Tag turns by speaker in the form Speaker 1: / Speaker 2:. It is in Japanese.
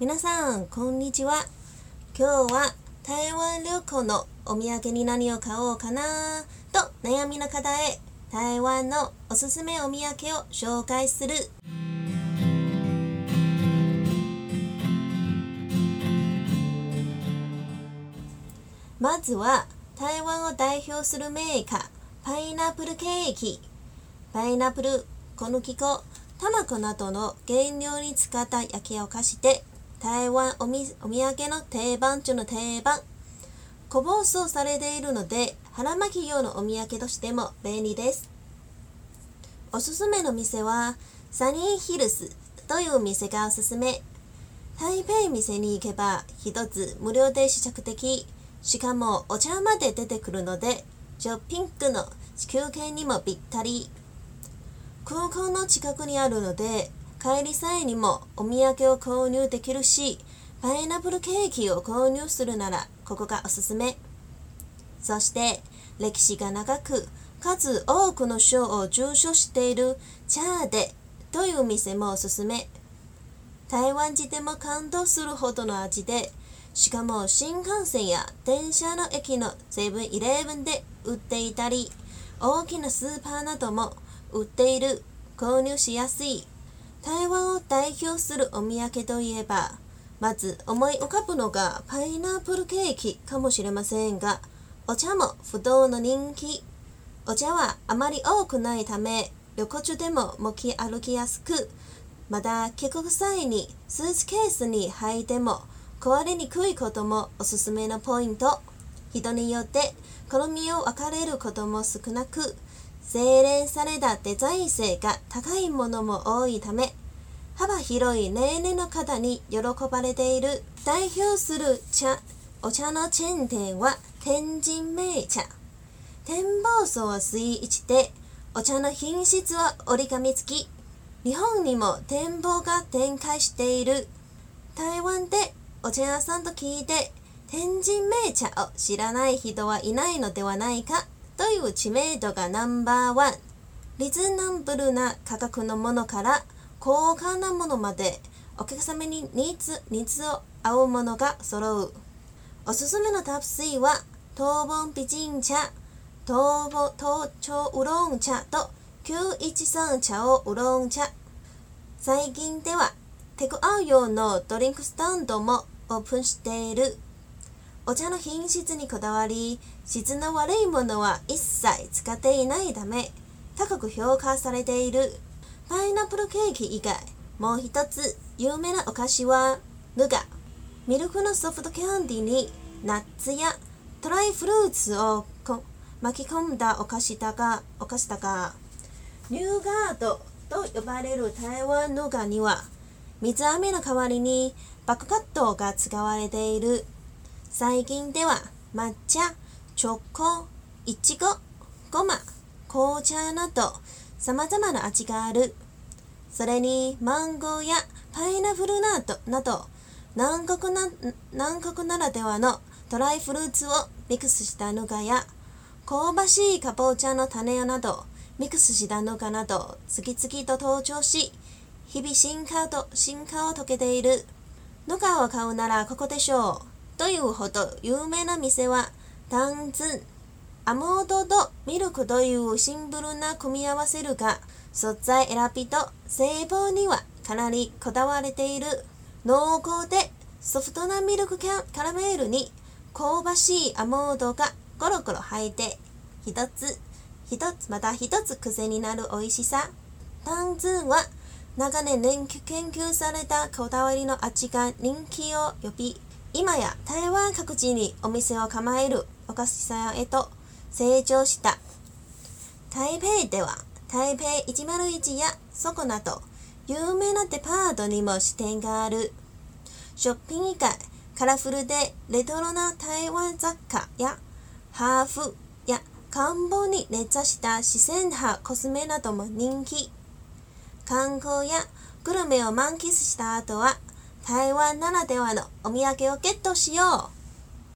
Speaker 1: 皆さん、こんにちは。今日は台湾旅行のお土産に何を買おうかなと悩みの方へ台湾のおすすめお土産を紹介する。まずは台湾を代表するメーカーパイナップルケーキパイナップル小麦粉卵などの原料に使った焼きお菓子で台湾おみお土産の定番中の定番。個包装されているので腹巻き用のお土産としても便利です。おすすめの店はサニーヒルズという店がおすすめ。台北店に行けば一つ無料で試着的しかもお茶まで出てくるのでショッピングの休憩にもぴったり。空港の近くにあるので帰り際にもお土産を購入できるしパイナップルケーキを購入するならここがおすすめ。そして歴史が長く数多くの賞を受賞しているチャーデという店もおすすめ。台湾人でも感動するほどの味でしかも新幹線や電車の駅のセブンイレブンで売っていたり、大きなスーパーなども売っている。購入しやすい。台湾を代表するお土産といえば、まず思い浮かぶのがパイナップルケーキかもしれませんが、お茶も不動の人気。お茶はあまり多くないため、旅行中でも持き歩きやすく、また帰国際にスーツケースに入っても壊れにくいこともおすすめのポイント。人によって好みを分かれることも少なく、精錬されたデザイン性が高いものも多いため、幅広い年齢の方に喜ばれている代表する茶、お茶のチェーン店は天神名茶。展望層水一で、お茶の品質は折り紙付き。日本にも展望が展開している。台湾でお茶屋さんと聞いて天神名茶を知らない人はいないのではないかという知名度がナンバーワン。リズナブルな価格のものから高価なものまでお客様にニーズニーズを合うものが揃う。おすすめのタップ3は東本美人茶東方東京ウロン茶と913茶をウロン茶。最近ではテクアウ用のドリンクスタンドもオープンしている。お茶の品質にこだわり、質の悪いものは一切使っていないため、高く評価されている。パイナップルケーキ以外、もう一つ有名なお菓子は、ヌガ。ミルクのソフトキャンディにナッツやドライフルーツを巻き込んだお菓子だが、お菓子だが、ニューガードと呼ばれる台湾ヌガには、水飴の代わりにバックカットが使われている。最近では抹茶、チョコ、いちご、ごま、紅茶など様々な味がある。それにマンゴーやパイナップルナットなど南国な南国ならではのドライフルーツをミックスしたぬがや香ばしいかぼちゃの種などミックスしたぬがなど次々と登場し日々進化と進化を遂げている。ぬかを買うならここでしょう。というほど有名な店は、タンズン、アモードとミルクというシンプルな組み合わせるが、素材選びと製法にはかなりこだわれている。濃厚でソフトなミルクキャラメールに香ばしいアモードがゴロゴロ入って、一つ、一つ、また一つ癖になる美味しさ。タンズンは長年研究されたこだわりの味が人気を呼び、今や台湾各地にお店を構えるお菓子屋へと成長した。台北では台北101やそこなど有名なデパートにも支店がある。ショッピング以外、カラフルでレトロな台湾雑貨やハーフや看板に熱した自然派コスメなども人気。観光やグルメを満喫した後は台湾ならではのお土産をゲットしよう。